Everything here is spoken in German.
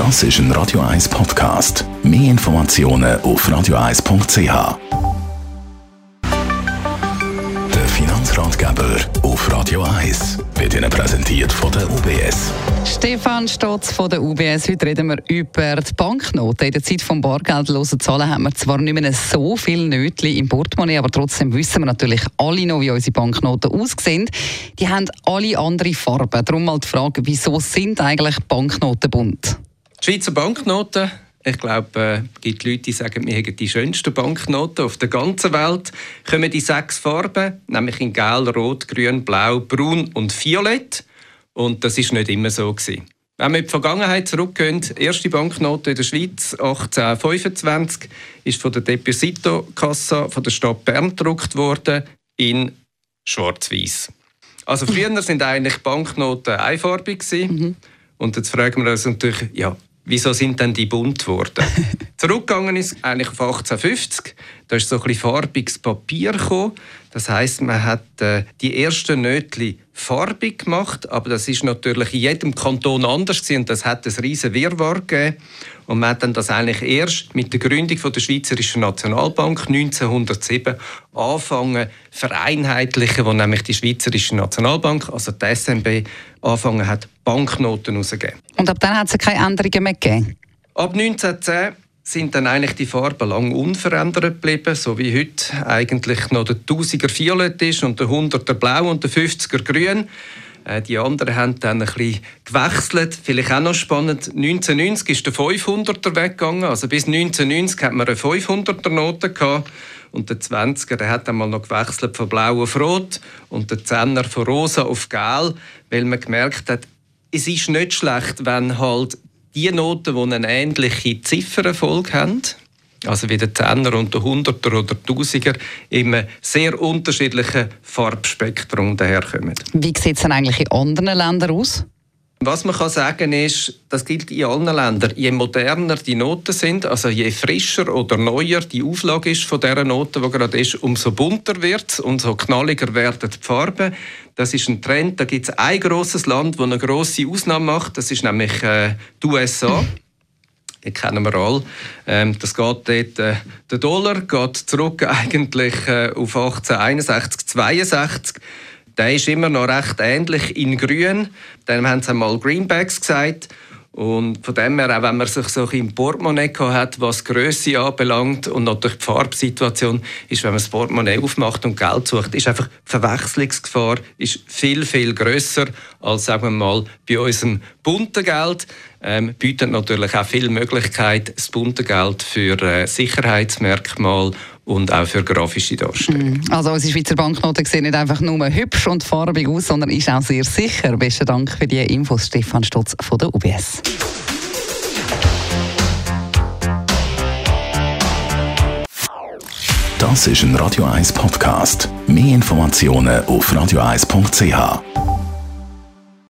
Das ist ein Radio 1 Podcast. Mehr Informationen auf radio1.ch. Der Finanzratgeber auf Radio 1 wird Ihnen präsentiert von der UBS. Stefan Stotz von der UBS. Heute reden wir über die Banknoten. In der Zeit des bargeldlosen Zahlen haben wir zwar nicht mehr so viele Nötchen im Portemonnaie, aber trotzdem wissen wir natürlich alle noch, wie unsere Banknoten aussehen. Die haben alle andere Farben. Darum mal die Frage, wieso sind eigentlich Banknoten bunt? Die Schweizer Banknoten ich glaube, äh, es gibt Leute, die sagen, wir haben die schönsten Banknoten auf der ganzen Welt. Kommen die sechs Farben, nämlich in Gel, Rot, Grün, Blau, Braun und Violett. Und das ist nicht immer so gewesen. Wenn wir in die Vergangenheit zurückgehen, die erste Banknote in der Schweiz 1825 ist von der Deposito Cassa von der Stadt Bern gedruckt worden in Schwarz-Weiß. Also früher sind eigentlich Banknoten einfarbig gewesen. Mhm. Und jetzt fragen wir uns natürlich, ja, wieso sind denn die bunt geworden? Zurückgegangen ist eigentlich auf 1850. Da ist so ein bisschen farbiges Papier gekommen. Das heißt, man hat äh, die ersten Nötli farbig gemacht, aber das ist natürlich in jedem Kanton anders gewesen, und das hat ein riesen Wirrwarr gegeben. Und man hat dann das eigentlich erst mit der Gründung von der Schweizerischen Nationalbank 1907 angefangen vereinheitlichen, wo nämlich die Schweizerische Nationalbank, also die SNB, angefangen hat, Banknoten rauszugeben. Und ab dann hat es keine Änderungen mehr gegeben? Ab 1910 sind dann eigentlich die Farben lang unverändert geblieben, so wie heute eigentlich noch der 1000er Violett ist und der 100er Blau und der 50er Grün. Äh, die anderen haben dann ein bisschen gewechselt. Vielleicht auch noch spannend, 1990 ist der 500er weggegangen. Also bis 1990 hat man eine 500er Note gehabt. Und der 20er der hat einmal noch gewechselt von blau auf rot und der 10er von rosa auf gel, weil man gemerkt hat, es ist nicht schlecht, wenn halt die Noten, die eine ähnliche Ziffernfolge haben, also wie der Zehner und der Hunderter oder Tausiger, im sehr unterschiedlichen Farbspektrum daherkommen. Wie sieht es denn eigentlich in anderen Ländern aus? Was man kann sagen ist, das gilt in allen Ländern. Je moderner die Noten sind, also je frischer oder neuer die Auflage ist von der Note, die gerade ist, umso bunter wird es, umso knalliger werden die Farben. Das ist ein Trend. Da gibt es ein großes Land, das eine große Ausnahme macht. Das ist nämlich äh, die USA. Die kennen wir alle. Ähm, das geht dort, äh, der Dollar geht zurück eigentlich äh, auf 1861, 62 der ist immer noch recht ähnlich in grün. Dann haben sie einmal Greenbacks gesagt. Und von dem her, auch wenn man sich so im Portemonnaie hat, was Größe anbelangt und natürlich die Farbsituation, ist, wenn man das Portemonnaie aufmacht und Geld sucht, ist einfach die Verwechslungsgefahr ist viel, viel grösser als, sagen wir mal, bei unserem bunten Geld. Ähm, bietet natürlich auch viele Möglichkeiten, das bunte Geld für äh, Sicherheitsmerkmale und auch für grafische Darstellung. Mm. Also unsere Schweizer Banknoten sehen nicht einfach nur hübsch und farbig aus, sondern ist auch sehr sicher. Besten Dank für die Infos, Stefan Stutz von der UBS. Das ist ein Radio 1 Podcast. Mehr Informationen auf radio1.ch.